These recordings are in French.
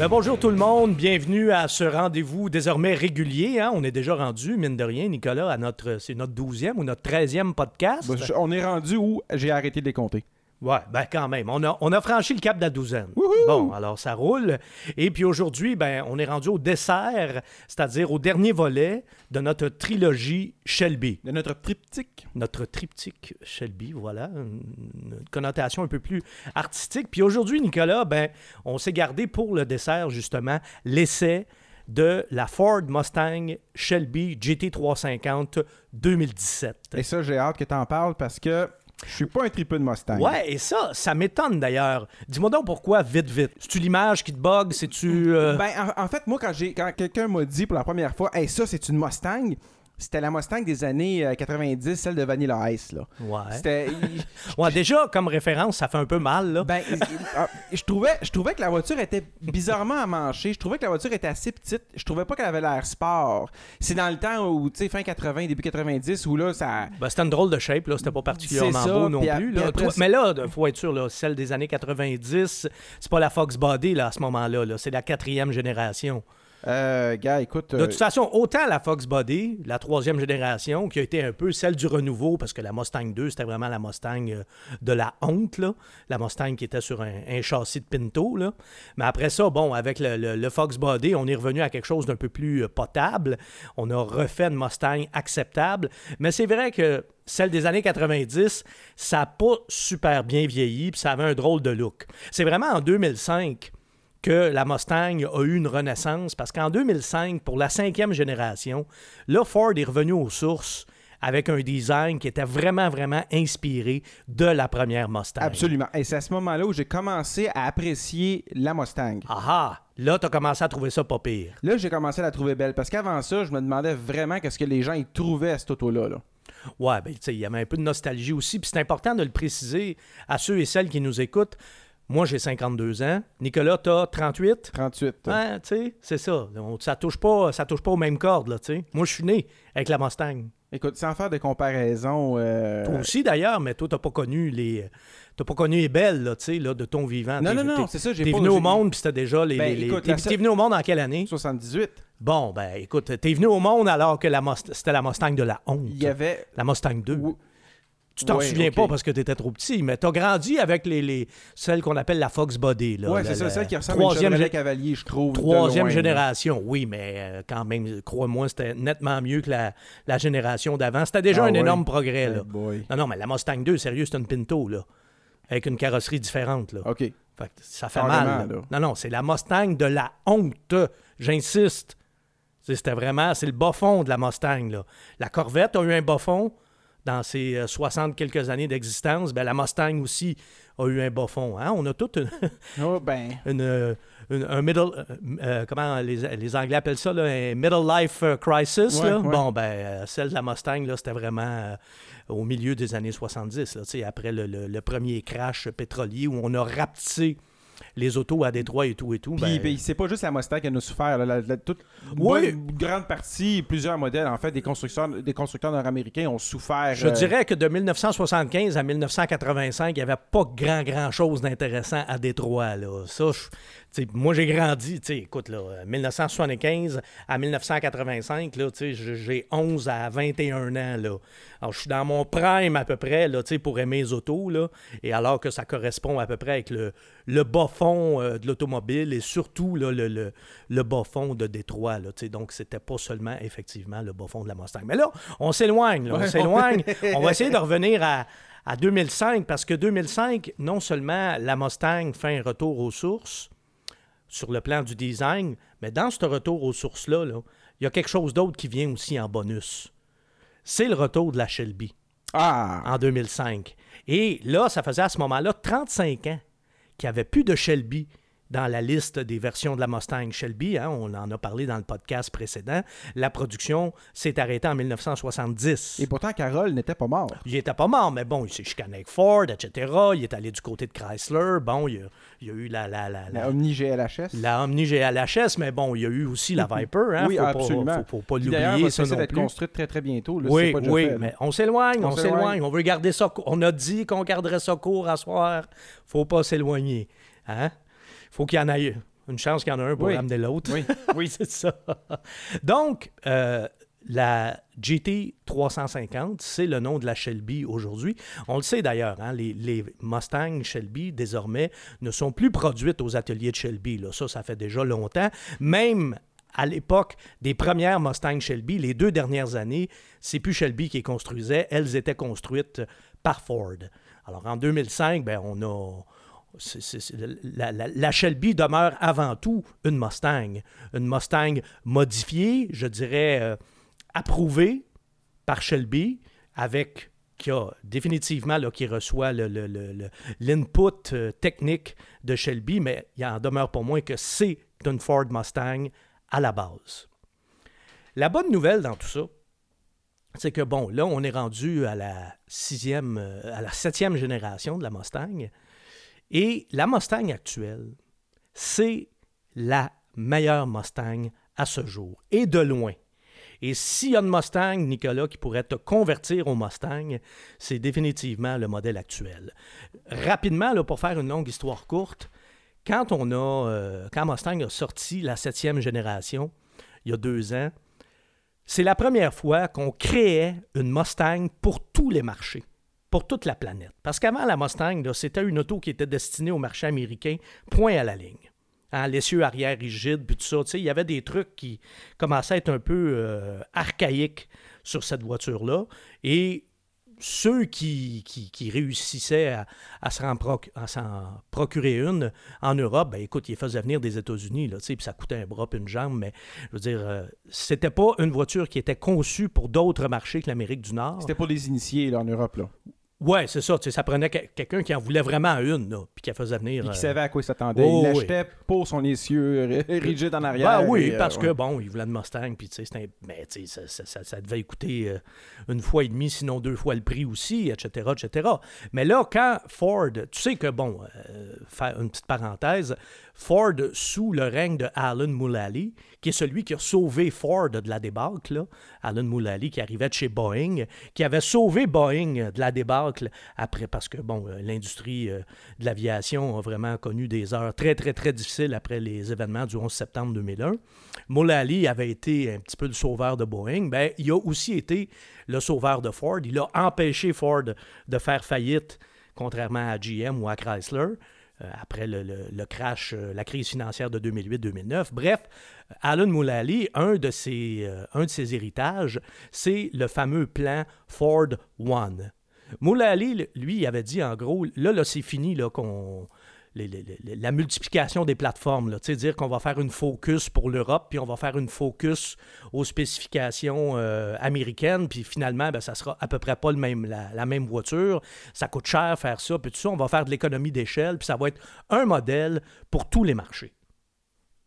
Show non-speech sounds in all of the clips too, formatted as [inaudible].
Ben, bonjour tout le monde, bienvenue à ce rendez-vous désormais régulier. hein. On est déjà rendu, mine de rien, Nicolas, à notre, c'est notre 12e ou notre 13e podcast. Je- on est rendu où j'ai arrêté de les compter. Ouais, ben quand même. On a, on a franchi le cap de la douzaine. Bon, alors ça roule. Et puis aujourd'hui, ben, on est rendu au dessert, c'est-à-dire au dernier volet de notre trilogie Shelby. De notre triptyque. Notre triptyque Shelby, voilà, une une connotation un peu plus artistique. Puis aujourd'hui, Nicolas, ben, on s'est gardé pour le dessert, justement, l'essai de la Ford Mustang Shelby GT350 2017. Et ça, j'ai hâte que t'en parles parce que je suis pas un tripeux de Mustang. Ouais, et ça, ça m'étonne d'ailleurs. Dis-moi donc pourquoi vite, vite. C'est-tu l'image qui te bug? C'est-tu. euh, Ben, en, en fait, moi, quand, j'ai, quand quelqu'un m'a dit pour la première fois, hey, ça, c'est une Mustang, c'était la Mustang des années euh, 90, celle de Vanilla Ice. Là. Ouais. [laughs] Ouais, déjà, comme référence, ça fait un peu mal, là. Ben, euh, je, trouvais, je trouvais que la voiture était bizarrement à mancher. Je trouvais que la voiture était assez petite. Je trouvais pas qu'elle avait l'air sport. C'est dans le temps où, tu sais, fin 80, début 90, où là, ça. Ben, c'était une drôle de shape, là. C'était pas particulièrement ça, beau non plus. là. après Mais là, faut être sûr, là, celle des années 90, c'est pas la Fox Body, là, à ce moment-là. Là. C'est la quatrième génération. Euh, gars, écoute. De toute façon, autant la Fox Body, la troisième génération, qui a été un peu celle du renouveau, parce que la Mustang 2, c'était vraiment la Mustang euh, de la honte, là. la Mustang qui était sur un, un châssis de Pinto. Là. Mais après ça, bon, avec le, le- le Fox Body, on est revenu à quelque chose d'un peu plus euh, potable. On a refait une Mustang acceptable. Mais c'est vrai que celle des années 90, ça n'a pas super bien vieilli, puis ça avait un drôle de look. C'est vraiment en 2005 que la Mustang a eu une renaissance parce qu'en 2005, pour la cinquième génération, là, Ford est revenu aux sources avec un design qui était vraiment, vraiment inspiré de la première Mustang. Absolument. Et c'est à ce moment-là où j'ai commencé à apprécier la Mustang. Ah ah! Là, tu as commencé à trouver ça pas pire. Là, j'ai commencé à la trouver belle parce qu'avant ça, je me demandais vraiment qu'est-ce que les gens y trouvaient à cette auto-là. là. Ouais, ben, tu sais, il y avait un peu de nostalgie aussi. Puis c'est important de le préciser à ceux et celles qui nous écoutent. Moi, j'ai 52 ans. Nicolas, t'as 38? 38. Ouais, tu sais, c'est ça. On- ça touche pas, ça touche pas aux mêmes cordes, là, tu sais. Moi, je suis né avec la Mustang. Écoute, sans faire de comparaison. euh, Toi aussi, d'ailleurs, mais toi, t'as pas connu les... T'as pas connu les belles, là, tu sais, là, de ton vivant. Non, non, non, c'est ça, j'ai T'es venu au monde, puis c'était déjà les... Ben, les- les- écoute, t'es venu au monde en quelle année? 78. Bon, ben, écoute, t'es venu au monde alors que la Must- c'était la Mustang de la honte. Il y avait. La Mustang 2. Ou- Tu t'en souviens pas parce que t'étais trop petit, mais t'as grandi avec les, les celles qu'on appelle la Fox Body, La- c'est ça, celle qui ressemble à une troisième gé- Cavalier, je trouve. Troisième loin, là. génération, oui, mais euh, quand même, crois-moi, c'était nettement mieux que la, la génération d'avant. C'était déjà Ah un énorme progrès, là. Non, non, mais la Mustang 2, sérieux, c'est une Pinto, là. Avec une carrosserie différente, là. OK. Fait que ça fait Carrément, mal. là. Non, non, c'est la Mustang de la honte. J'insiste. C'était vraiment, c'est le bas fond de la Mustang, là. La Corvette a eu un bas fond dans ses euh, 60 quelques années d'existence. Ben, la Mustang aussi a eu un bas fond. hein. On a toute une, Oh, ben. [laughs] une, euh, une- un middle, euh, euh, comment les, les Anglais appellent ça, là, un middle life euh, crisis. Ouais, là. ouais. Bon, ben, euh, celle de la Mustang, là, c'était vraiment euh, au milieu des années 70, là, tu sais, après le, le- le premier crash pétrolier où on a rapetissé les autos à Détroit et tout et tout. Puis, ben, c'est pas juste la Mustang qui a nous souffert. là, la- la- toute, Oui. bonne grande partie, plusieurs modèles, en fait, des constructeurs, des constructeurs nord-américains ont souffert. je euh, dirais que de 1975 à 1985, il n'y avait pas grand, grand chose d'intéressant à Détroit. Là. Ça, je- moi, j'ai grandi, écoute, là, 1975 à 1985, là, tu sais, j- j'ai 11 à 21 ans. Là. Alors, je suis dans mon prime à peu près là, pour aimer les autos. Là, et alors que ça correspond à peu près avec le, le bas fond euh, de l'automobile et surtout là, le, le, le bas fond de Détroit. Là, donc, c'était pas seulement effectivement le bas fond de la Mustang. Mais là, on s'éloigne. on Ouais, s'éloigne. on va essayer de [laughs] revenir à, à 2005 parce que 2005, non seulement la Mustang fait un retour aux sources sur le plan du design, mais dans ce retour aux sources-là, là, il y a quelque chose d'autre qui vient aussi en bonus. C'est le retour de la Shelby Ah! en 2005. Et là, ça faisait à ce moment-là 35 ans qu'il n'y avait plus de Shelby dans la liste des versions de la Mustang Shelby. hein, on en a parlé dans le podcast précédent. La production s'est arrêtée en 1970. Et pourtant, Carole n'était pas mort. Il était pas mort, mais bon, il s'est chicané avec Ford, etc. Il est allé du côté de Chrysler. Bon, il y a, il y a eu la, la, la, la, La Omni GLHS. la Omni GLHS, mais bon, il y a eu aussi la [laughs] Viper. Hein? oui, faut absolument. Pas, faut, faut pas l'oublier, ça cesser non d'être plus. construite très, très bientôt. là, Oui, pas oui, fait, mais on s'éloigne, On s'éloigne. On veut garder ça. On a dit qu'on garderait ça court à soir. Faut pas s'éloigner. Hein? Faut qu'il y en ait Une chance qu'il y en a un pour Oui. ramener l'autre. Oui. [laughs] oui, c'est ça. Donc, euh, la GT 350, c'est le nom de la Shelby aujourd'hui. On le sait d'ailleurs, hein, les, les Mustang Shelby, désormais, ne sont plus produites aux ateliers de Shelby. Là. Ça, ça fait déjà longtemps. Même à l'époque des premières Mustang Shelby, les deux dernières années, c'est plus Shelby qui les construisait, elles étaient construites par Ford. Alors en 2005, ben, on a... la, Shelby demeure avant tout une Mustang. Une Mustang modifiée, je dirais euh, approuvée par Shelby, avec qui a définitivement là, qui reçoit l'input euh, technique de Shelby, mais il en demeure pour moins que c'est une Ford Mustang à la base. La bonne nouvelle dans tout ça, c'est que bon, là, on est rendu à la sixième, euh, à la septième génération de la Mustang. Et la Mustang actuelle, c'est la meilleure Mustang à ce jour, et de loin. Et s'il y a une Mustang, Nicolas, qui pourrait te convertir au Mustang, c'est définitivement le modèle actuel. Rapidement, là, pour faire une longue histoire courte, quand on a, euh, quand Mustang a sorti la septième génération, il y a deux ans, c'est la première fois qu'on créait une Mustang pour tous les marchés, pour toute la planète. Parce qu'avant, la Mustang, c'était une auto qui était destinée au marché américain, point à la ligne. Hein, l'essieu arrière rigide, puis tout ça. Il y avait des trucs qui commençaient à être un peu euh, archaïques sur cette voiture-là. Et ceux qui, réussissaient à, s'en procurer une en Europe, ben écoute, ils faisaient venir des États-Unis, puis ça coûtait un bras puis une jambe, mais je veux dire, euh, c'était pas une voiture qui était conçue pour d'autres marchés que l'Amérique du Nord. C'était pour les initiés en Europe. Là. Ouais, c'est ça, tu sais, ça prenait que- quelqu'un qui en voulait vraiment une, là, puis qui la faisait venir. Puis euh, qui savait à quoi il s'attendait. oh, il oui. l'achetait pour son essieu ri- [laughs] rigide en arrière. Ben oui, et, euh, parce que ouais. bon, il voulait une Mustang, puis tu sais, mais, tu sais, ça, ça- ça- ça devait coûter euh, une fois et demie, sinon deux fois le prix aussi, etc., etc. Mais là, quand Ford, tu sais que bon, euh, faire une petite parenthèse, Ford sous le règne de Alan Mulally, qui est celui qui a sauvé Ford de la débâcle. Alan Mulally qui arrivait de chez Boeing, qui avait sauvé Boeing de la débâcle après, parce que euh, l'industrie euh, de l'aviation a vraiment connu des heures très, très, très difficiles après les événements du 11 septembre 2001. Mulally avait été un petit peu le sauveur de Boeing. Ben, il a aussi été le sauveur de Ford. Il a empêché Ford de faire faillite, contrairement à GM ou à Chrysler. Euh, après le, le- crash, euh, la crise financière de 2008-2009. Bref, Alan Mulally, un de ses, euh, un de ses héritages, c'est le fameux plan Ford One. Mulally, lui, avait dit en gros, là, là c'est fini là, qu'on les- les- les- la multiplication des plateformes, là, dire qu'on va faire une focus pour l'Europe, puis on va faire une focus aux spécifications euh, américaines, puis finalement, ben, ça sera à peu près pas le même, la, la même voiture. Ça coûte cher faire ça, puis tout ça, on va faire de l'économie d'échelle, puis ça va être un modèle pour tous les marchés.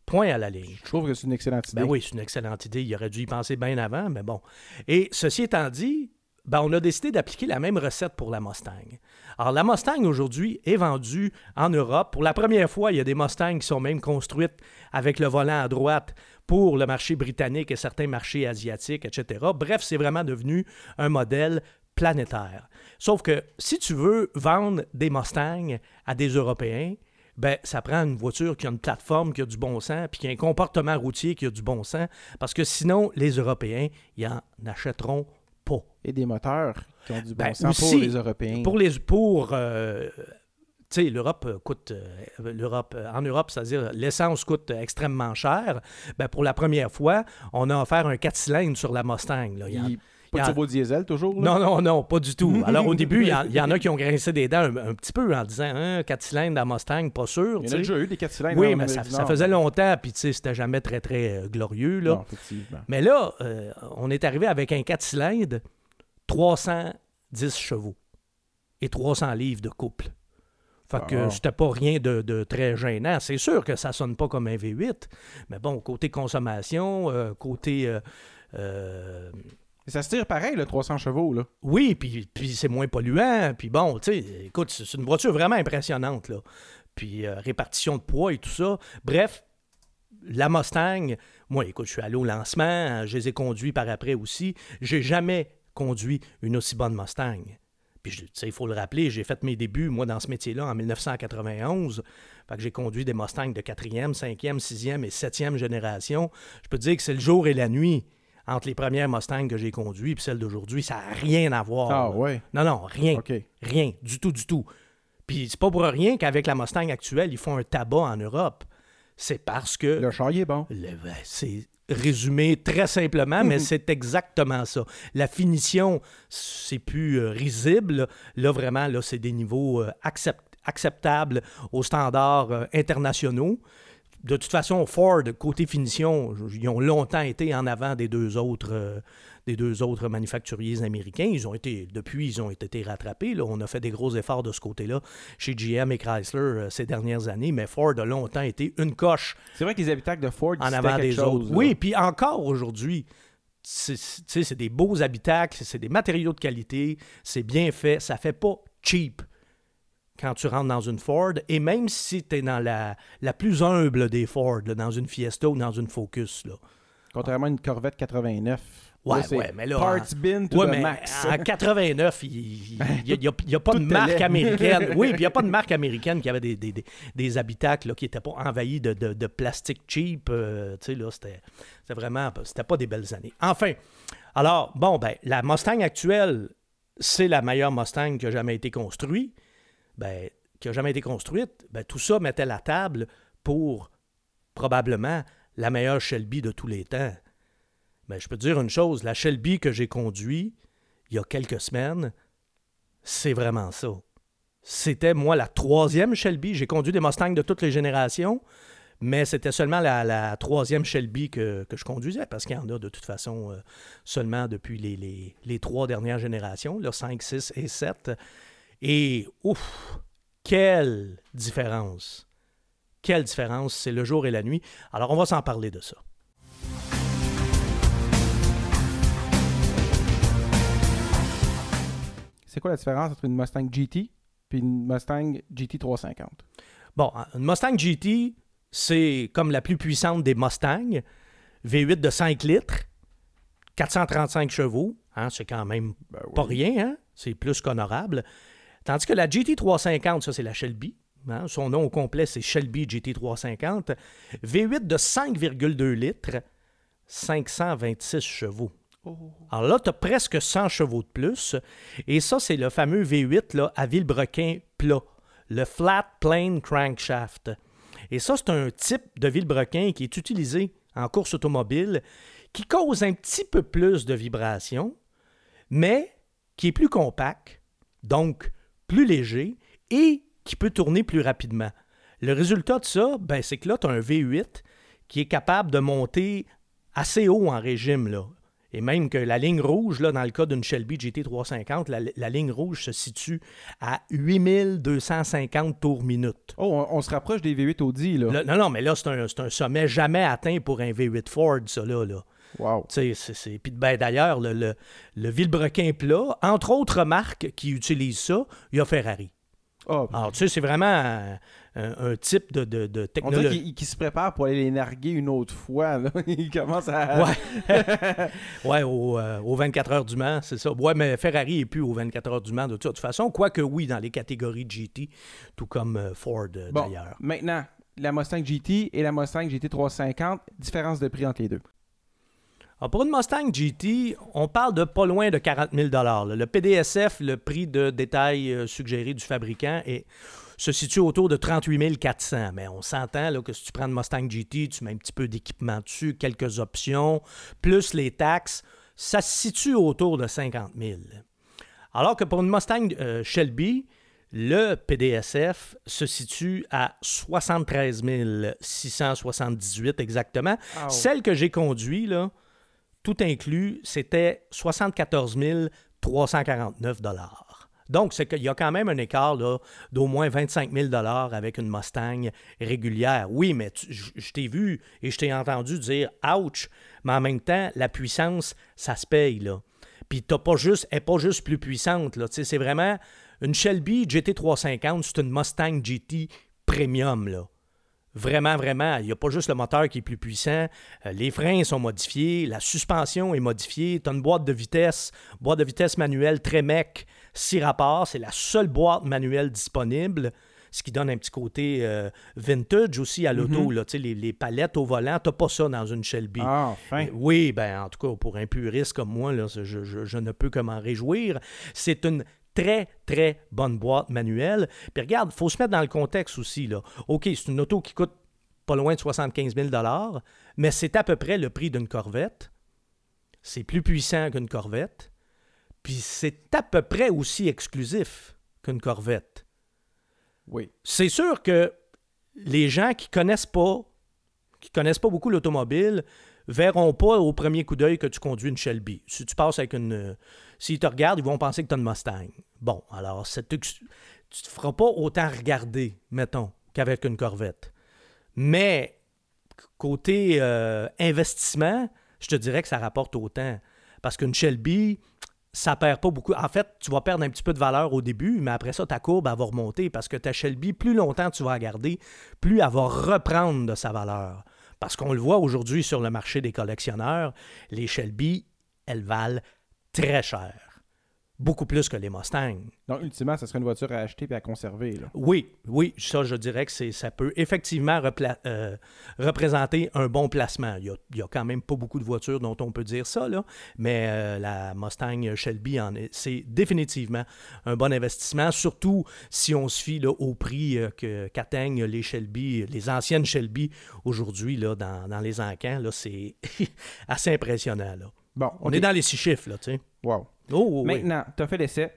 Point à la ligne. Je trouve que c'est une excellente idée. Ben oui, c'est une excellente idée. Il aurait dû y penser bien avant, mais bon. Et ceci étant dit, ben on a décidé d'appliquer la même recette pour la Mustang. Alors, la Mustang aujourd'hui est vendue en Europe. Pour la première fois, il y a des Mustangs qui sont même construites avec le volant à droite pour le marché britannique et certains marchés asiatiques, etc. Bref, c'est vraiment devenu un modèle planétaire. Sauf que si tu veux vendre des Mustangs à des Européens, ben, ça prend une voiture qui a une plateforme, qui a du bon sens, puis qui a un comportement routier qui a du bon sens, parce que sinon, les Européens, ils en achèteront pas. Et des moteurs qui ont du bon Ben, sens aussi, pour les Européens. Pour les pour euh, tu sais, l'Europe euh, coûte euh, l'Europe en Europe, c'est-à-dire l'essence coûte extrêmement cher. Ben, pour la première fois, on a offert un 4 cylindres sur la Mustang. là. Il- Pas de turbo diesel toujours. là? non, non, non, pas du tout. [laughs] Alors, au début, il y, en- il y en a qui ont grincé des dents un, un petit peu en disant hein, 4 cylindres dans Mustang, pas sûr. Il y en a déjà eu des 4 cylindres. Oui, mais ça, faisait longtemps, puis tu sais, c'était jamais très, très euh, glorieux. Là. Non, effectivement. Mais là, euh, on est arrivé avec un 4 cylindres, 310 chevaux et 300 livres de couple. Fait que Ah. c'était pas rien de, de très gênant. C'est sûr que ça sonne pas comme un V8, mais bon, côté consommation, euh, côté... euh, euh, Ça se tire pareil, le 300 chevaux. Là. oui, puis, puis c'est moins polluant. Puis bon, tu sais, écoute, c'est c'est une voiture vraiment impressionnante, là. Puis euh, répartition de poids et tout ça. Bref, la Mustang, moi, écoute, je suis allé au lancement, je les ai conduits par après aussi. J'ai jamais conduit une aussi bonne Mustang. Puis, il faut le rappeler, j'ai fait mes débuts, moi, dans ce métier-là en 1991. Fait que j'ai conduit des Mustangs de 4e, 5e, 6e et 7e génération. Je peux te dire que c'est le jour et la nuit entre les premières Mustangs que j'ai conduites et celles d'aujourd'hui. Ça n'a rien à voir. Ah, ouais. Non, non, rien. Rien, du tout, du tout. Puis c'est pas pour rien qu'avec la Mustang actuelle, ils font un tabac en Europe. C'est parce que. Le char, il est bon. Le- c'est résumé très simplement, mais [laughs] c'est exactement ça. La finition, c'est plus euh, risible. Là, vraiment, là, c'est des niveaux euh, accept- acceptables aux standards euh, internationaux. De toute façon, Ford, côté finition, ils ont longtemps été en avant des deux autres, euh, des deux autres manufacturiers américains. Ils ont été, depuis, ils ont été rattrapés. là. On a fait des gros efforts de ce côté-là chez GM et Chrysler euh, ces dernières années, mais Ford a longtemps été une coche C'est vrai que les habitacles de Ford, en avant des chose, autres. là. Oui, puis encore aujourd'hui, c'est des beaux habitacles, c'est des matériaux de qualité, c'est bien fait, ça fait pas cheap quand tu rentres dans une Ford. Et même si tu es dans la, la plus humble des Ford, là, dans une Fiesta ou dans une Focus, là. Contrairement à une Corvette 89. Ouais, Là, ouais, mais là, Parts en- bin to Ouais, the mais max. en [laughs] 89, il n'y a, pas de marque américaine. [laughs] Oui, puis il n'y a pas de marque américaine qui avait des, des, des, des habitacles là, qui n'étaient pas envahis de, de, de plastique cheap. euh, tu sais, là, c'était c'était vraiment... C'était pas des belles années. Enfin, alors, bon, ben, la Mustang actuelle, c'est la meilleure Mustang qui a jamais été construite. Ben, qui a jamais été construite. Ben, tout ça mettait la table pour probablement la meilleure Shelby de tous les temps. Ben, je peux te dire une chose, la Shelby que j'ai conduite il y a quelques semaines, c'est vraiment ça. C'était, moi, la troisième Shelby. J'ai conduit des Mustangs de toutes les générations, mais c'était seulement la, troisième Shelby que, je conduisais, parce qu'il y en a de toute façon euh, seulement depuis les, les- trois dernières générations, là, 5, 6 et 7. Et, ouf, quelle différence! Quelle différence! C'est le jour et la nuit. Alors, on va s'en parler de ça. C'est quoi la différence entre une Mustang GT puis une Mustang GT 350? Bon, une Mustang GT, c'est comme la plus puissante des Mustangs. V8 de 5 litres, 435 chevaux. hein, c'est quand même pas rien, hein? c'est plus qu'honorable. Tandis que la GT 350, ça c'est la Shelby. hein, Son nom au complet, c'est Shelby GT 350. V8 de 5,2 litres, 526 chevaux. Alors là, tu as presque 100 chevaux de plus. Et ça, c'est le fameux V8 là, à vilebrequin plat, le Flat Plane Crankshaft. Et ça, c'est un type de vilebrequin qui est utilisé en course automobile, qui cause un petit peu plus de vibrations, mais qui est plus compact, donc plus léger et qui peut tourner plus rapidement. Le résultat de ça, ben, c'est que là, tu as un V8 qui est capable de monter assez haut en régime. Là. Et même que la ligne rouge, là, dans le cas d'une Shelby GT350, la, la ligne rouge se situe à 8250 tours minute. Oh, on, on se rapproche des V8 Audi, là. Non, non, mais là, c'est un, c'est un sommet jamais atteint pour un V8 Ford, ça, là. là. Wow. Tu sais, c'est- c'est- Puis ben, d'ailleurs, le, le, le vilebrequin plat, entre autres marques qui utilisent ça, il y a Ferrari. Oh, Alors, tu sais, c'est vraiment un, type de, de, de on dirait technologie. qu'il se prépare pour aller les narguer une autre fois. Là. [laughs] il commence à... Ouais, [laughs] ouais au, euh, aux 24 heures du Mans, c'est ça. Ouais, mais Ferrari n'est plus aux 24 heures du Mans de toute façon. Quoique oui, dans les catégories GT, tout comme euh, Ford euh, Bon, d'ailleurs. maintenant, la Mustang GT et la Mustang GT 350, différence de prix entre les deux. Alors, pour une Mustang GT, on parle de pas loin de 40 000 là. Le PDSF, le prix de détail euh, suggéré du fabricant, est, se situe autour de 38 400. Mais on s'entend là, que si tu prends une Mustang GT, tu mets un petit peu d'équipement dessus, quelques options, plus les taxes, ça se situe autour de 50 000. Alors que pour une Mustang euh, Shelby, le PDSF se situe à 73 678 exactement. Oh. Celle que j'ai conduite, là, tout inclus, c'était 74 349 Donc, c'est qu'il y a quand même un écart d'au moins 25 000 avec une Mustang régulière. Oui, mais je t'ai vu et je t'ai entendu dire « ouch », mais en même temps, la puissance, ça se paye. Là. Puis t'as pas juste, elle pas juste plus puissante. Là. C'est vraiment une Shelby GT350, c'est une Mustang GT premium. Là. Vraiment, vraiment, il n'y a pas juste le moteur qui est plus puissant. Euh, les freins sont modifiés, la suspension est modifiée. Tu as une boîte de vitesse, boîte de vitesse manuelle très mec, 6 rapports. C'est la seule boîte manuelle disponible ce qui donne un petit côté euh, vintage aussi à l'auto. sais, les, les palettes au volant, tu pas ça dans une Shelby. Ah, enfin. Euh, Oui, ben en tout cas, pour un puriste comme moi, là, je, je- je ne peux que m'en réjouir. C'est une très, très bonne boîte manuelle. Puis regarde, il faut se mettre dans le contexte aussi. Là. OK, c'est une auto qui coûte pas loin de 75 000 mais c'est à peu près le prix d'une Corvette. C'est plus puissant qu'une Corvette. Puis c'est à peu près aussi exclusif qu'une Corvette. Oui. C'est sûr que les gens qui connaissent pas, qui connaissent pas beaucoup l'automobile, verront pas au premier coup d'œil que tu conduis une Shelby. Si tu passes avec une, s'ils te regardent, ils vont penser que tu as une Mustang. Bon, alors tu te feras pas autant regarder, mettons, qu'avec une Corvette. Mais côté euh, investissement, je te dirais que ça rapporte autant. Parce qu'une Shelby, ça perd pas beaucoup. En fait, tu vas perdre un petit peu de valeur au début, mais après ça, ta courbe, elle va remonter parce que ta Shelby, plus longtemps tu vas la garder, plus elle va reprendre de sa valeur. Parce qu'on le voit aujourd'hui sur le marché des collectionneurs, les Shelby, elles valent très cher. Beaucoup plus que les Mustangs. Donc, ultimement, ça serait une voiture à acheter et à conserver. Là. Oui, oui, ça, je dirais que ça peut effectivement euh, représenter un bon placement. Il y, a, quand même pas beaucoup de voitures dont on peut dire ça, là, mais euh, la Mustang Shelby, c'est définitivement un bon investissement, surtout si on se fie là, au prix euh, qu'atteignent les Shelby, les anciennes Shelby aujourd'hui dans, dans les encans. C'est [laughs] assez impressionnant. Là. Bon, On est dans les six chiffres, là, tu sais. Wow. Oh, oh, oui. Maintenant, tu as fait l'essai.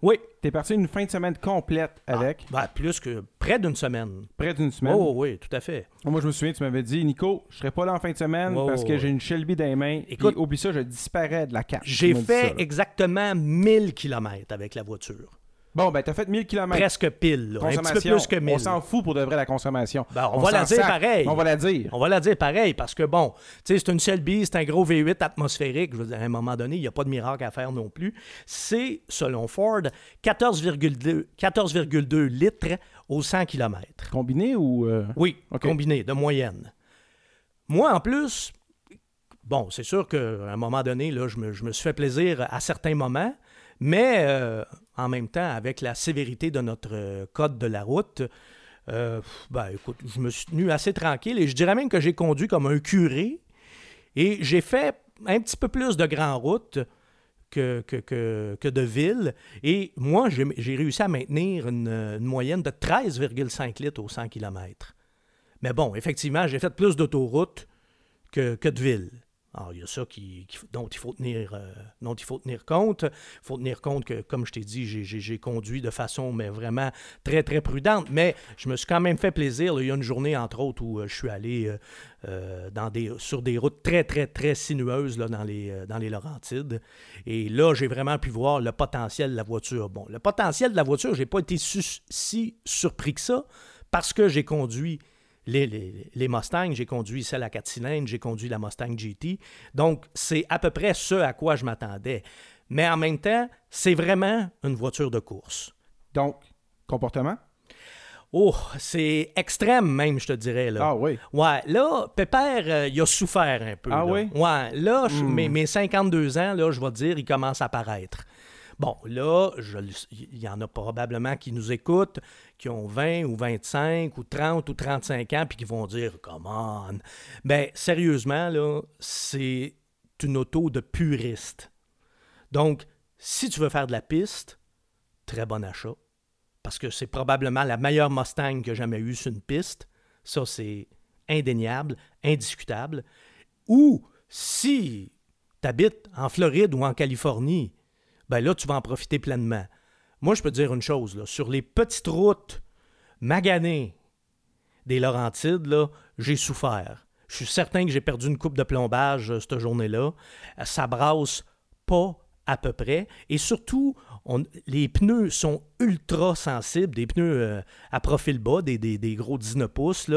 Oui. Tu es parti une fin de semaine complète avec, Ben, plus que près d'une semaine. près d'une semaine. Oh, oui, tout à fait. Moi, je me souviens, tu m'avais dit, Nico, je serai pas là en fin de semaine parce que j'ai une Shelby dans les mains. Écoute- et oublie ça, je disparais de la carte. J'ai fait ça, exactement 1000 km avec la voiture. Bon, ben, t'as fait 1000 km. Presque pile, là. un petit peu plus que 1000. On s'en fout pour de vrai la consommation. Ben, on va la dire sac, pareil. On va la dire. On va la dire pareil, parce que bon, tu sais, c'est une Shelby, c'est un gros V8 atmosphérique. Je veux dire, à un moment donné, il n'y a pas de miracle à faire non plus. C'est, selon Ford, 14,2 14,2 litres au 100 km. Combiné ou. euh, Oui, OK. combiné, de moyenne. Moi, en plus, bon, c'est sûr qu'à un moment donné, là, je, me, je me suis fait plaisir à certains moments, mais euh, en même temps, avec la sévérité de notre euh, code de la route, euh, ben je me suis tenu assez tranquille et je dirais même que j'ai conduit comme un curé et j'ai fait un petit peu plus de grandes routes que, que, que, que de ville. Et moi, j'ai réussi à maintenir une, une moyenne de 13,5 litres au 100 km. Mais bon, effectivement, j'ai fait plus d'autoroutes que, que de villes. Alors, il y a ça dont, il faut tenir, euh, dont il faut tenir compte. Il faut tenir compte que, comme je t'ai dit, j'ai- conduit de façon mais vraiment très, très prudente. Mais je me suis quand même fait plaisir. Il y a une journée, entre autres, où euh, je suis allé euh, sur des routes très, très, très sinueuses dans, les, dans les Laurentides. Et là, j'ai vraiment pu voir le potentiel de la voiture. Bon, le potentiel de la voiture, j'ai pas été si surpris que ça parce que j'ai conduit les, les, les Mustangs, j'ai conduit celle à 4 cylindres, j'ai conduit la Mustang GT. Donc, c'est à peu près ce à quoi je m'attendais. Mais en même temps, c'est vraiment une voiture de course. Donc, comportement? Oh, c'est extrême même, je te dirais. Là. Ah oui. Ouais, là, Pépère, euh, il a souffert un peu. Ah là. oui? Ouais, là, je- Hmm. mes, mes 52 ans, là, je vais te dire, ils commencent à paraître. Bon, là, il y en a probablement qui nous écoutent, qui ont 20 ou 25 ou 30 ou 35 ans, puis qui vont dire, come on. Ben, sérieusement, là, c'est une auto de puriste. Donc, si tu veux faire de la piste, très bon achat. Parce que c'est probablement la meilleure Mustang que j'ai jamais eue sur une piste. Ça, c'est indéniable, indiscutable. Ou si tu habites en Floride ou en Californie, ben là, tu vas en profiter pleinement. Moi, je peux te dire une chose, sur les petites routes maganées des Laurentides, j'ai souffert. Je suis certain que j'ai perdu une coupe de plombage euh, cette journée-là. Euh, Ça brasse pas à peu près. Et surtout, les pneus sont ultra sensibles, des pneus euh, à profil bas, des, des- gros 19 pouces.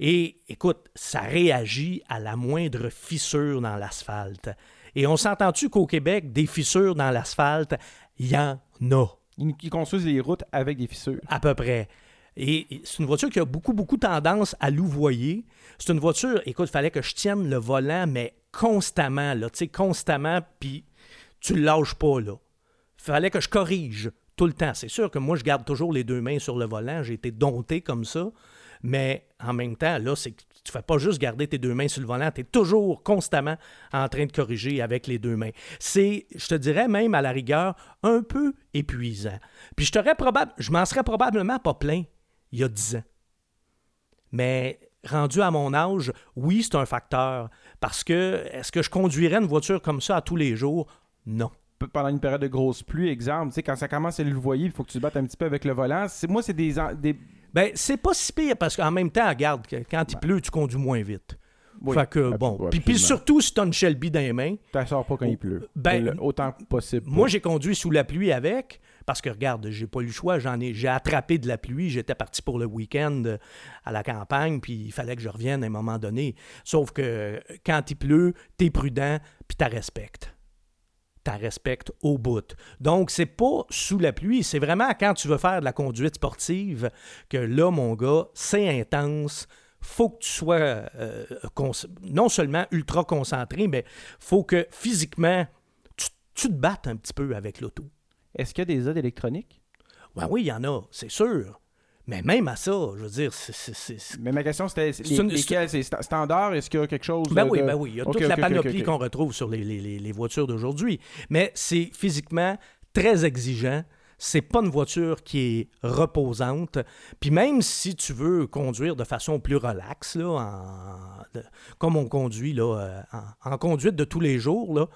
Et écoute, ça réagit à la moindre fissure dans l'asphalte. Et on s'entend-tu qu'au Québec, des fissures dans l'asphalte, il y en a? Ils, construisent les routes avec des fissures. à peu près. Et, c'est une voiture qui a beaucoup, beaucoup tendance à louvoyer. C'est une voiture, écoute, il fallait que je tienne le volant, mais constamment, là, tu sais, constamment, puis tu le lâches pas, là. fallait que je corrige tout le temps. C'est sûr que moi, je garde toujours les deux mains sur le volant. J'ai été dompté comme ça. Mais en même temps, là, c'est que tu ne fais pas juste garder tes deux mains sur le volant, tu es toujours constamment en train de corriger avec les deux mains. C'est, je te dirais même à la rigueur, un peu épuisant. Puis je t'aurais probable, je m'en serais probablement pas plein il y a dix ans. Mais rendu à mon âge, oui, c'est un facteur. Parce que est-ce que je conduirais une voiture comme ça à tous les jours? Non pendant une période de grosse pluie, exemple, tu quand ça commence à le voyer, il faut que tu te battes un petit peu avec le volant. moi, c'est des, ben, c'est pas si pire parce qu'en même temps, regarde, quand il pleut, tu conduis moins vite. fait que, bon. puis, surtout, si tu as une Shelby dans les mains. Tu sors pas quand il pleut. Ben, autant possible. Moi, j'ai conduit sous la pluie avec. Parce que regarde, j'ai pas eu le choix, j'en ai, j'ai attrapé de la pluie, j'étais parti pour le week-end euh, à la campagne, puis il fallait que je revienne à un moment donné. Sauf que quand il pleut, t'es prudent, puis tu respectes tu respectes au bout. Donc, c'est pas sous la pluie, c'est vraiment quand tu veux faire de la conduite sportive que là, mon gars, c'est intense. Faut que tu sois euh, non seulement ultra concentré, mais faut que physiquement, tu, te battes un petit peu avec l'auto. Est-ce qu'il y a des aides électroniques? Ben oui, il y en a, c'est sûr. Mais même à ça, je veux dire, c'est. Mais ma question, c'était lesquels C'est standard? Est-ce qu'il y a quelque chose Ben oui, ben oui. Il y a toute la panoplie qu'on retrouve sur les, les, les voitures d'aujourd'hui. Mais c'est physiquement très exigeant. C'est pas une voiture qui est reposante. Puis même si tu veux conduire de façon plus relaxe, là, en, comme on conduit là, euh, en, conduite de tous les jours, là,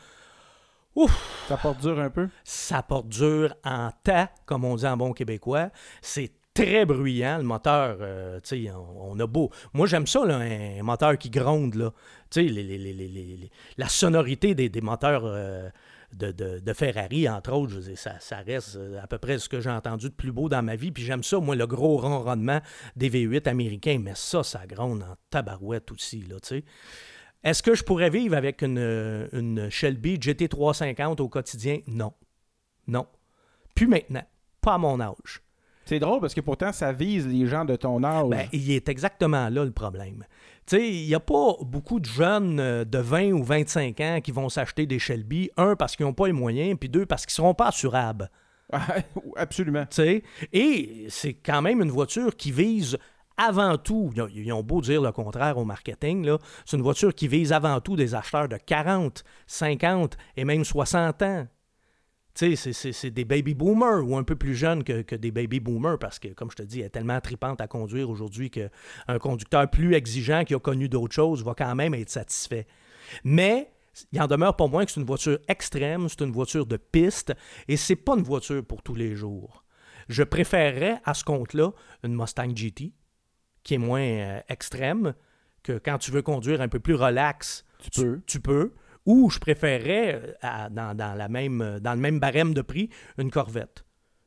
Ouf, ça porte dur un peu? Ça porte dur en tas, comme on dit en bon québécois. C'est très bruyant, le moteur. Euh, sais, on, a beau. Moi, j'aime ça, un, moteur qui gronde. Là. Les, la sonorité des, moteurs euh, de, Ferrari, entre autres, ça, reste euh, à peu près ce que j'ai entendu de plus beau dans ma vie. Puis j'aime ça, moi, le gros ronronnement des V8 américains. Mais ça, ça gronde en tabarouette aussi. Là, Est-ce que je pourrais vivre avec une, une Shelby GT350 au quotidien? Non. Non. Plus maintenant. Pas à mon âge. C'est drôle parce que pourtant, ça vise les gens de ton âge. Ben, il est exactement là le problème. Tu sais, il n'y a pas beaucoup de jeunes euh, de 20 ou 25 ans qui vont s'acheter des Shelby. Un, parce qu'ils n'ont pas les moyens, puis deux, parce qu'ils ne seront pas assurables. [laughs] Absolument. Et c'est quand même une voiture qui vise avant tout, ils ont beau dire le contraire au marketing, c'est une voiture qui vise avant tout des acheteurs de 40, 50 et même 60 ans. Tu sais, c'est des baby boomers ou un peu plus jeunes que, des baby boomers parce que, comme je te dis, elle est tellement tripante à conduire aujourd'hui qu'un conducteur plus exigeant qui a connu d'autres choses va quand même être satisfait. Mais il en demeure pas moins que c'est une voiture extrême, c'est une voiture de piste et c'est pas une voiture pour tous les jours. Je préférerais à ce compte-là une Mustang GT qui est moins euh, extrême que quand tu veux conduire un peu plus relax, tu peux. Tu peux ou je préférerais, euh, dans, la même, euh, dans le même barème de prix, une Corvette.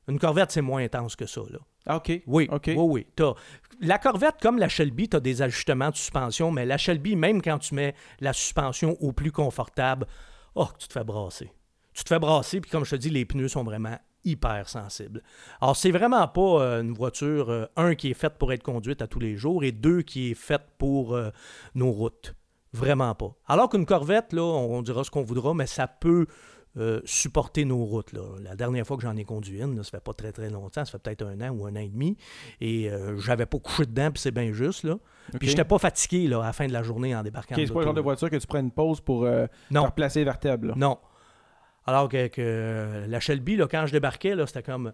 Une Corvette, c'est moins intense que ça. Là. Ah, OK. Oui, OK. oui, oui. La Corvette, comme la Shelby, tu as des ajustements de suspension, mais la Shelby, même quand tu mets la suspension au plus confortable, oh, tu te fais brasser. Tu te fais brasser, puis comme je te dis, les pneus sont vraiment hyper sensibles. Alors, c'est vraiment pas euh, une voiture, un, qui est faite pour être conduite à tous les jours, et deux, qui est faite pour nos routes. Vraiment pas. Alors qu'une Corvette, là, on, dira ce qu'on voudra, mais ça peut euh, supporter nos routes. Là. La dernière fois que j'en ai conduit une, ça fait pas très très longtemps, ça fait peut-être un an ou un an et demi, et euh, j'avais pas couché dedans, puis c'est bien juste. Là. Puis j'étais pas fatigué là, à la fin de la journée en débarquant. Okay, c'est pas le genre de voiture que tu prends une pause pour euh, replacer les vertèbres. Non. Alors que, la Shelby, là, quand je débarquais, là, c'était comme...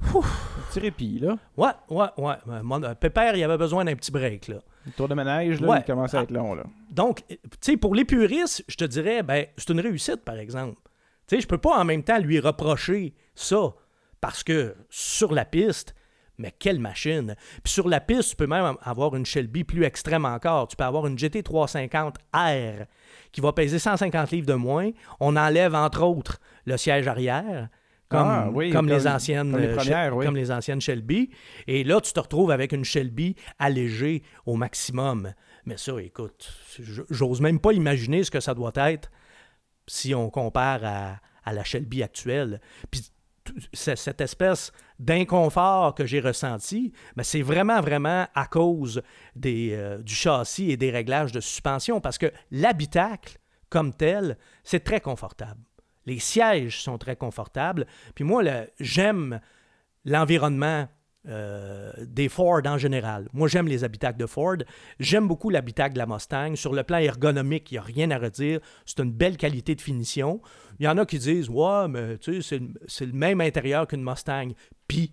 Un petit répit, là. Ouais, ouais, ouais. Pépère, il avait besoin d'un petit break, là. Le tour de manège, là, il commence à être long, là. Donc, tu sais, pour les puristes, je te dirais, ben, c'est une réussite, par exemple. Tu sais, je peux pas en même temps lui reprocher ça, parce que sur la piste, mais quelle machine! Puis sur la piste, tu peux même avoir une Shelby plus extrême encore. Tu peux avoir une GT350R qui va peser 150 livres de moins. On enlève, entre autres, le siège arrière comme, ah, comme, les anciennes, comme les, anciennes Shelby. Et là, tu te retrouves avec une Shelby allégée au maximum. Mais ça, écoute, j'ose même pas imaginer ce que ça doit être si on compare à, la Shelby actuelle. Puis cette espèce d'inconfort que j'ai ressenti, ben, c'est vraiment, vraiment à cause des, euh, du châssis et des réglages de suspension parce que l'habitacle, comme tel, c'est très confortable. Les sièges sont très confortables. Puis moi, le- j'aime l'environnement euh, des Ford en général. Moi, j'aime les habitacles de Ford. J'aime beaucoup l'habitacle de la Mustang. Sur le plan ergonomique, il n'y a rien à redire. C'est une belle qualité de finition. Il y en a qui disent Ouais, mais tu sais, c'est le- même intérieur qu'une Mustang. Puis,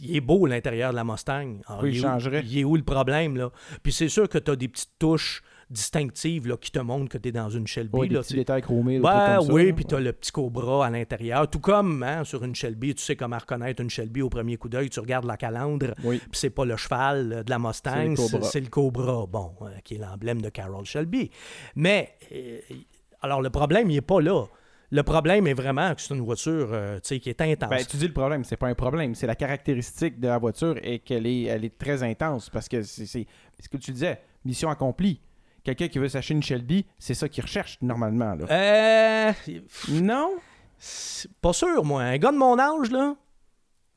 il est beau l'intérieur de la Mustang. Alors, Oui, il, est où- changerait. il est où le problème, là? Puis c'est sûr que tu as des petites touches distinctives là, qui te montrent que tu es dans une Shelby. Ouais, des là, petits tu sais. détails chromés. des trucs comme ça, oui, puis tu as le petit cobra à l'intérieur. Tout comme hein, sur une Shelby, tu sais comment reconnaître une Shelby au premier coup d'œil. Tu regardes la calandre, Oui. puis c'est pas le cheval euh, de la Mustang, C'est le Cobra. c'est le cobra, bon, euh, qui est l'emblème de Carroll Shelby. Mais, euh, alors le problème, il est pas là. Le problème est vraiment que c'est une voiture euh, qui est intense. Ben, tu dis le problème, c'est pas un problème, c'est la caractéristique de la voiture et qu'elle est, elle est très intense parce que c'est- ce que tu disais, mission accomplie. Quelqu'un qui veut s'acheter une Shelby, c'est ça qu'il recherche normalement. Là. Euh, Non? pas sûr, moi. Un gars de mon âge, là,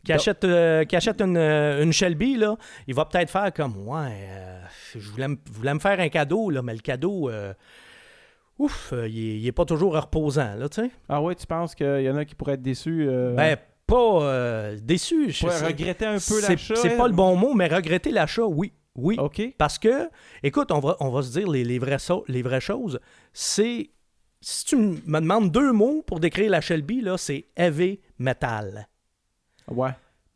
qui achète, euh, qui achète une, euh, une Shelby, là, il va peut-être faire comme Ouais, euh, je voulais, me- voulais me faire un cadeau, là, mais le cadeau, euh, ouf, il, est, il est pas toujours reposant, là, tu sais. Ah ouais, tu penses qu'il y en a qui pourraient être déçus? Ben, pas déçu. je pourraient sais- regretter un peu l'achat? C'est pas le bon mot, mais regretter l'achat, oui. Oui. OK. Parce que, écoute, on va, on va se dire les, les, vraies, so- les vraies choses. C'est. Si tu me demandes deux mots pour décrire la Shelby, là, c'est heavy metal. Ouais.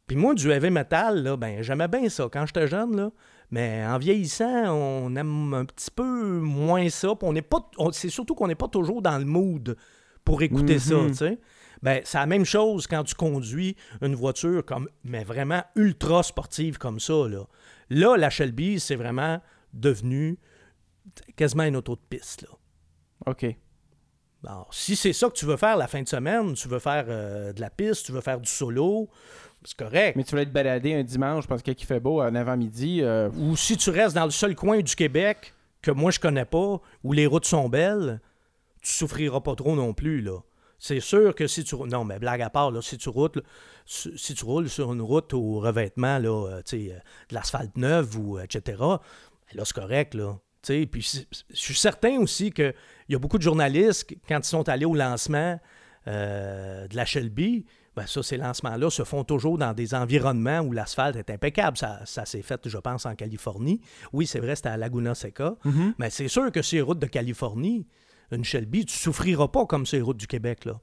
Puis moi, du heavy metal, là, ben, j'aimais bien ça quand j'étais jeune, là. Mais en vieillissant, on aime un petit peu moins ça. Puis on n'est pas. on- c'est surtout qu'on n'est pas toujours dans le mood pour écouter ça, Mhm. tu sais. Ben, c'est la même chose quand tu conduis une voiture comme, mais vraiment ultra sportive comme ça, là. Là, la Shelby, c'est vraiment devenu quasiment une auto de piste, là. OK. Alors, si c'est ça que tu veux faire la fin de semaine, tu veux faire euh, de la piste, tu veux faire du solo, c'est correct. Mais tu voulais te balader un dimanche parce qu'il fait beau à 9h midi. euh, Ou si tu restes dans le seul coin du Québec que moi je connais pas, où les routes sont belles, tu souffriras pas trop non plus, là. C'est sûr que si tu rou- non mais blague à part là, si tu roules là, si tu roules sur une route au revêtement là, euh, euh, de l'asphalte neuf ou euh, etc. ben Là c'est correct là. Puis je suis certain aussi qu'il y a beaucoup de journalistes quand ils sont allés au lancement euh, de la Shelby, ben ça, ces lancements-là se font toujours dans des environnements où l'asphalte est impeccable. Ça, ça s'est fait, je pense, en Californie. Oui, c'est vrai, c'était à Laguna Seca. mhm. Mais c'est sûr que les routes de Californie, une Shelby, tu souffriras pas comme les routes du Québec, là.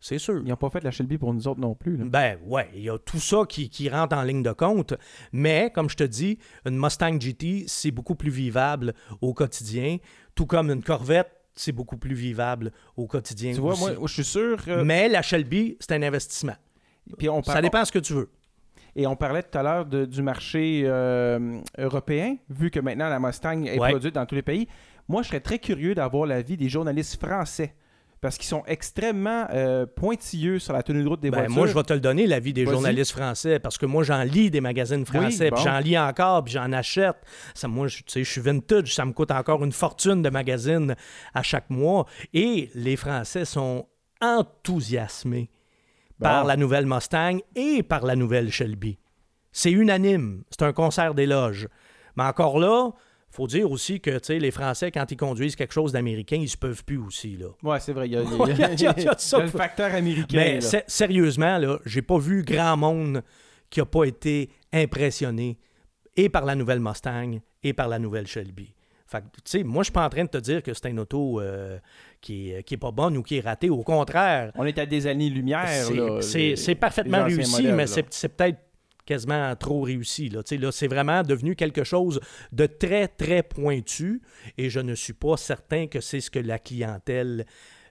C'est sûr. Ils n'ont pas fait la Shelby pour nous autres non plus. là. Ben ouais, il y a tout ça qui, qui rentre en ligne de compte. Mais, comme je te dis, une Mustang GT, c'est beaucoup plus vivable au quotidien. Tout comme une Corvette, c'est beaucoup plus vivable au quotidien. Tu vois, aussi. moi, je suis sûr. euh, Mais la Shelby, c'est un investissement. puis on Ça dépend ce que tu veux. Et on parlait tout à l'heure de- du marché euh, européen, vu que maintenant la Mustang est Ouais. produite dans tous les pays. Moi, je serais très curieux d'avoir l'avis des journalistes français. Parce qu'ils sont extrêmement euh, pointilleux sur la tenue de route des Ben, voitures. moi, je vais te le donner, l'avis des journalistes français, parce que moi, j'en lis des magazines français, bon. puis j'en lis encore, puis j'en achète. Ça, moi, je, tu sais, je suis vintage, ça me coûte encore une fortune de magazines à chaque mois. Et les Français sont enthousiasmés Bon. par la nouvelle Mustang et par la nouvelle Shelby. C'est unanime. C'est un concert d'éloges. Mais encore là, faut dire aussi que les Français, quand ils conduisent quelque chose d'américain, ils se peuvent plus aussi. Là. Ouais, c'est vrai. Il y a, le facteur américain. Mais là. sérieusement, là, j'ai pas vu grand monde qui a pas été impressionné et par la nouvelle Mustang et par la nouvelle Shelby. Fait que, tu sais, moi, je suis pas en train de te dire que c'est une auto euh, qui, est, qui est pas bonne ou qui est ratée. Au contraire, On est à des années-lumière. c'est- parfaitement réussi, modèles, mais c'est peut-être quasiment trop réussi. Là. Là, c'est vraiment devenu quelque chose de très, très pointu et je ne suis pas certain que c'est ce que la clientèle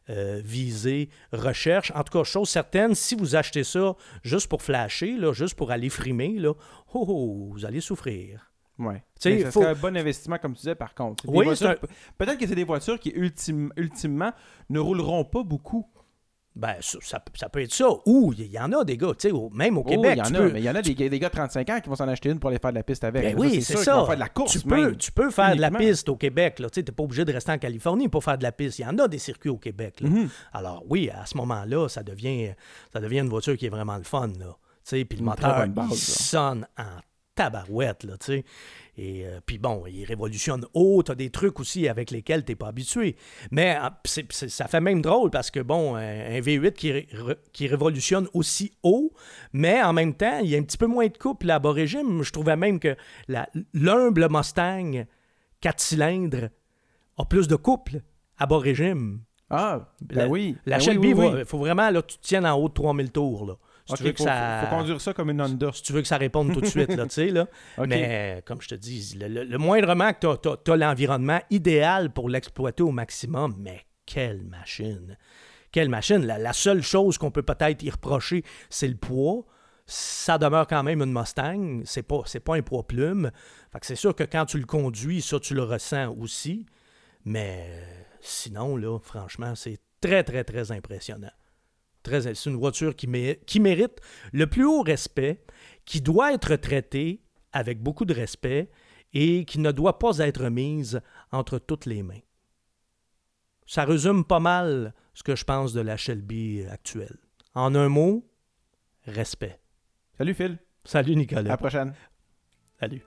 euh, visée recherche. En tout cas, chose certaine, si vous achetez ça juste pour flasher, là, juste pour aller frimer, là, oh, oh, vous allez souffrir. Ouais. Faut- serait un bon investissement, comme tu disais, par contre. C'est des Oui, voitures- c'est Peut-être que c'est des voitures qui, ultime- ultimement, ne rouleront pas beaucoup. Ben, ça, ça- ça peut être ça. Ou il y en a des gars, tu sais, même au Oh, Québec. il y en a, peux- mais il y en a des, gars- des gars de 35 ans qui vont s'en acheter une pour aller faire de la piste avec. Ben oui, c'est ça. vont faire de la course tu, peux, tu peux faire de la piste au Québec. Tu n'es pas obligé de rester en Californie pour faire de la piste. Il y en a des circuits au Québec. là. Mhm. Alors oui, à ce moment-là, ça devient, ça devient une voiture qui est vraiment le fun. Là. Tu sais, Puis le moteur, base, il sonne en tabarouette. Là, tu sais. Et euh, puis bon, il révolutionne haut. Tu as des trucs aussi avec lesquels tu n'es pas habitué. Mais c'est- ça fait même drôle parce que bon, un, un V8 qui, ré- re- qui révolutionne aussi haut, mais en même temps, il y a un petit peu moins de couple à bas régime. Je trouvais même que l'humble Mustang 4 cylindres a plus de couple à bas régime. Ah, ben La- oui. La Ben Shelby, oui, il oui. faut vraiment là, que tu te tiennes en haut de 3000 tours. Là. Si, tu veux que faut, ça... faut conduire ça comme une Honda. si tu veux que ça réponde tout de suite, là, tu sais, là. [laughs] Mais comme je te dis, le, le- le moindrement que tu as, l'environnement idéal pour l'exploiter au maximum, mais quelle machine! Quelle machine! La, la seule chose qu'on peut peut-être y reprocher, c'est le poids. Ça demeure quand même une Mustang. C'est pas, pas un poids plume. Fait que c'est sûr que quand tu le conduis, ça, tu le ressens aussi. Mais euh, sinon, là, franchement, c'est très, très, très impressionnant. Très, c'est une voiture qui, mé- qui mérite le plus haut respect, qui doit être traitée avec beaucoup de respect et qui ne doit pas être mise entre toutes les mains. Ça résume pas mal ce que je pense de la Shelby actuelle. En un mot, respect. Salut Phil. Salut À Nicolas. la prochaine. Salut.